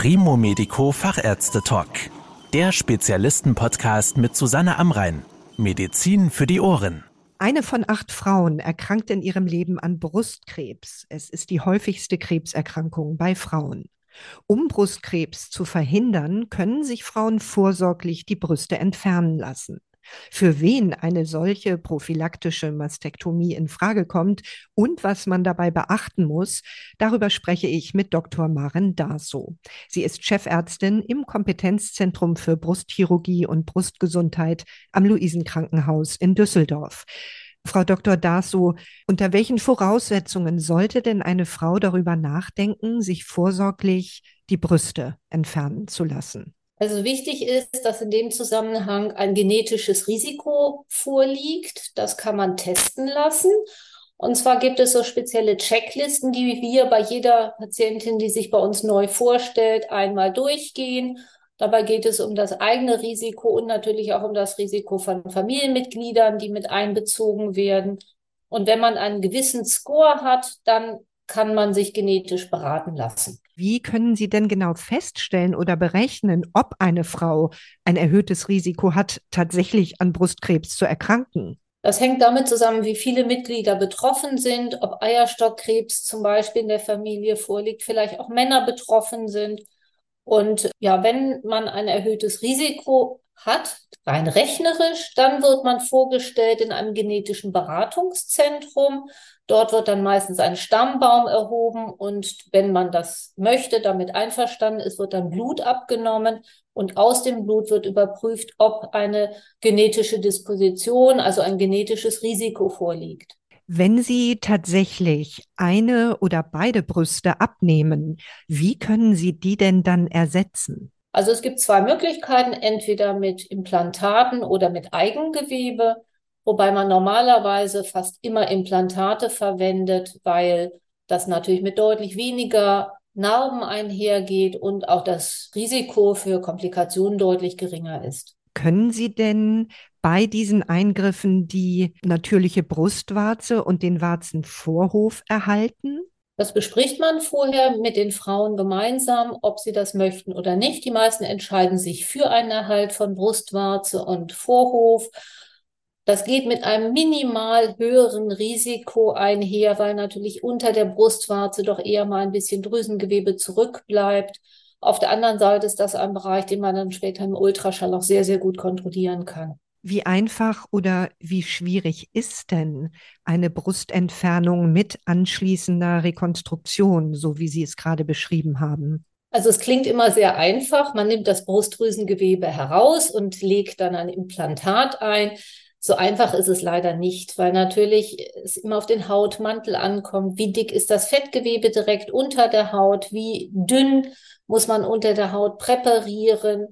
Primo Medico Fachärzte Talk. Der Spezialisten-Podcast mit Susanne Amrein. Medizin für die Ohren. Eine von acht Frauen erkrankt in ihrem Leben an Brustkrebs. Es ist die häufigste Krebserkrankung bei Frauen. Um Brustkrebs zu verhindern, können sich Frauen vorsorglich die Brüste entfernen lassen für wen eine solche prophylaktische Mastektomie in Frage kommt und was man dabei beachten muss, darüber spreche ich mit Dr. Maren Daso. Sie ist Chefärztin im Kompetenzzentrum für Brustchirurgie und Brustgesundheit am Luisenkrankenhaus in Düsseldorf. Frau Dr. Daso, unter welchen Voraussetzungen sollte denn eine Frau darüber nachdenken, sich vorsorglich die Brüste entfernen zu lassen? Also wichtig ist, dass in dem Zusammenhang ein genetisches Risiko vorliegt. Das kann man testen lassen. Und zwar gibt es so spezielle Checklisten, die wir bei jeder Patientin, die sich bei uns neu vorstellt, einmal durchgehen. Dabei geht es um das eigene Risiko und natürlich auch um das Risiko von Familienmitgliedern, die mit einbezogen werden. Und wenn man einen gewissen Score hat, dann kann man sich genetisch beraten lassen. Wie können Sie denn genau feststellen oder berechnen, ob eine Frau ein erhöhtes Risiko hat, tatsächlich an Brustkrebs zu erkranken? Das hängt damit zusammen, wie viele Mitglieder betroffen sind, ob Eierstockkrebs zum Beispiel in der Familie vorliegt, vielleicht auch Männer betroffen sind. Und ja, wenn man ein erhöhtes Risiko hat, rein rechnerisch, dann wird man vorgestellt in einem genetischen Beratungszentrum. Dort wird dann meistens ein Stammbaum erhoben und wenn man das möchte, damit einverstanden ist, wird dann Blut abgenommen und aus dem Blut wird überprüft, ob eine genetische Disposition, also ein genetisches Risiko vorliegt. Wenn Sie tatsächlich eine oder beide Brüste abnehmen, wie können Sie die denn dann ersetzen? Also es gibt zwei Möglichkeiten, entweder mit Implantaten oder mit Eigengewebe, wobei man normalerweise fast immer Implantate verwendet, weil das natürlich mit deutlich weniger Narben einhergeht und auch das Risiko für Komplikationen deutlich geringer ist. Können Sie denn bei diesen Eingriffen die natürliche Brustwarze und den Warzenvorhof erhalten? Das bespricht man vorher mit den Frauen gemeinsam, ob sie das möchten oder nicht. Die meisten entscheiden sich für einen Erhalt von Brustwarze und Vorhof. Das geht mit einem minimal höheren Risiko einher, weil natürlich unter der Brustwarze doch eher mal ein bisschen Drüsengewebe zurückbleibt. Auf der anderen Seite ist das ein Bereich, den man dann später im Ultraschall auch sehr, sehr gut kontrollieren kann. Wie einfach oder wie schwierig ist denn eine Brustentfernung mit anschließender Rekonstruktion, so wie Sie es gerade beschrieben haben? Also es klingt immer sehr einfach. Man nimmt das Brustdrüsengewebe heraus und legt dann ein Implantat ein. So einfach ist es leider nicht, weil natürlich es immer auf den Hautmantel ankommt. Wie dick ist das Fettgewebe direkt unter der Haut? Wie dünn muss man unter der Haut präparieren?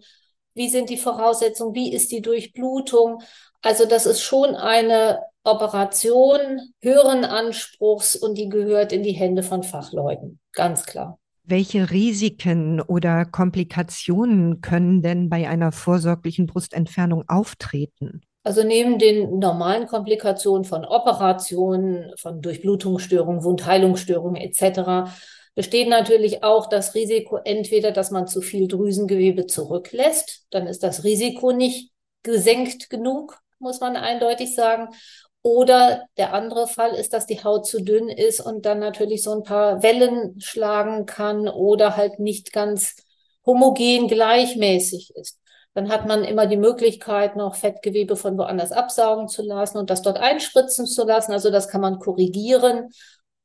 Wie sind die Voraussetzungen? Wie ist die Durchblutung? Also das ist schon eine Operation höheren Anspruchs und die gehört in die Hände von Fachleuten, ganz klar. Welche Risiken oder Komplikationen können denn bei einer vorsorglichen Brustentfernung auftreten? Also neben den normalen Komplikationen von Operationen, von Durchblutungsstörungen, Wundheilungsstörungen etc besteht natürlich auch das Risiko entweder, dass man zu viel Drüsengewebe zurücklässt, dann ist das Risiko nicht gesenkt genug, muss man eindeutig sagen. Oder der andere Fall ist, dass die Haut zu dünn ist und dann natürlich so ein paar Wellen schlagen kann oder halt nicht ganz homogen gleichmäßig ist. Dann hat man immer die Möglichkeit, noch Fettgewebe von woanders absaugen zu lassen und das dort einspritzen zu lassen. Also das kann man korrigieren.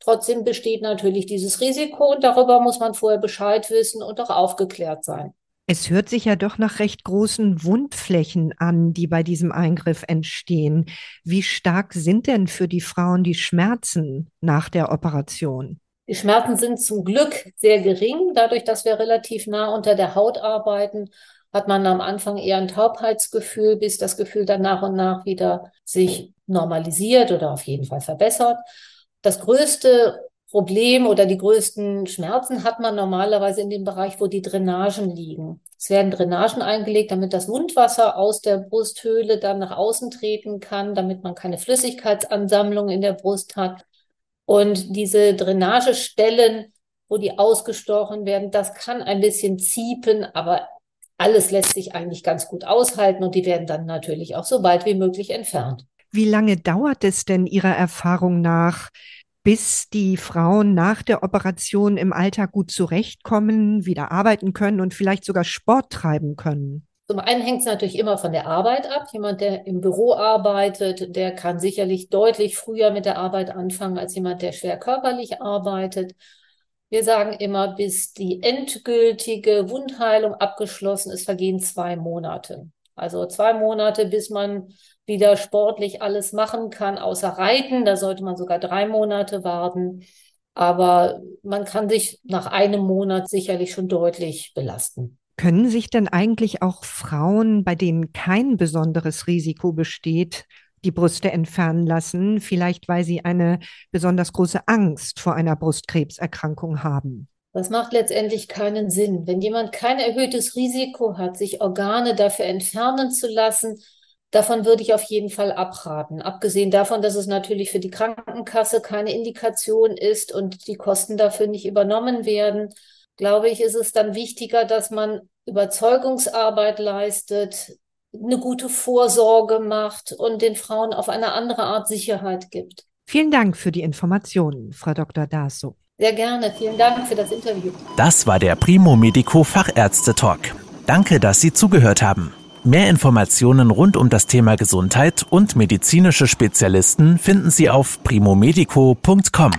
Trotzdem besteht natürlich dieses Risiko und darüber muss man vorher Bescheid wissen und auch aufgeklärt sein. Es hört sich ja doch nach recht großen Wundflächen an, die bei diesem Eingriff entstehen. Wie stark sind denn für die Frauen die Schmerzen nach der Operation? Die Schmerzen sind zum Glück sehr gering. Dadurch, dass wir relativ nah unter der Haut arbeiten, hat man am Anfang eher ein Taubheitsgefühl, bis das Gefühl dann nach und nach wieder sich normalisiert oder auf jeden Fall verbessert. Das größte Problem oder die größten Schmerzen hat man normalerweise in dem Bereich, wo die Drainagen liegen. Es werden Drainagen eingelegt, damit das Wundwasser aus der Brusthöhle dann nach außen treten kann, damit man keine Flüssigkeitsansammlung in der Brust hat. Und diese Drainagestellen wo die ausgestochen werden. Das kann ein bisschen ziepen, aber alles lässt sich eigentlich ganz gut aushalten und die werden dann natürlich auch so bald wie möglich entfernt. Wie lange dauert es denn Ihrer Erfahrung nach, bis die Frauen nach der Operation im Alltag gut zurechtkommen, wieder arbeiten können und vielleicht sogar Sport treiben können? Zum einen hängt es natürlich immer von der Arbeit ab. Jemand, der im Büro arbeitet, der kann sicherlich deutlich früher mit der Arbeit anfangen als jemand, der schwer körperlich arbeitet. Wir sagen immer, bis die endgültige Wundheilung abgeschlossen ist, vergehen zwei Monate. Also zwei Monate, bis man wieder sportlich alles machen kann, außer Reiten. Da sollte man sogar drei Monate warten. Aber man kann sich nach einem Monat sicherlich schon deutlich belasten. Können sich denn eigentlich auch Frauen, bei denen kein besonderes Risiko besteht, die Brüste entfernen lassen, vielleicht weil sie eine besonders große Angst vor einer Brustkrebserkrankung haben? Das macht letztendlich keinen Sinn. Wenn jemand kein erhöhtes Risiko hat, sich Organe dafür entfernen zu lassen, Davon würde ich auf jeden Fall abraten. Abgesehen davon, dass es natürlich für die Krankenkasse keine Indikation ist und die Kosten dafür nicht übernommen werden, glaube ich, ist es dann wichtiger, dass man Überzeugungsarbeit leistet, eine gute Vorsorge macht und den Frauen auf eine andere Art Sicherheit gibt. Vielen Dank für die Informationen, Frau Dr. Daso. Sehr gerne. Vielen Dank für das Interview. Das war der Primo Medico Fachärzte Talk. Danke, dass Sie zugehört haben. Mehr Informationen rund um das Thema Gesundheit und medizinische Spezialisten finden Sie auf primomedico.com.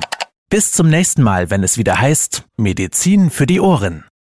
Bis zum nächsten Mal, wenn es wieder heißt Medizin für die Ohren.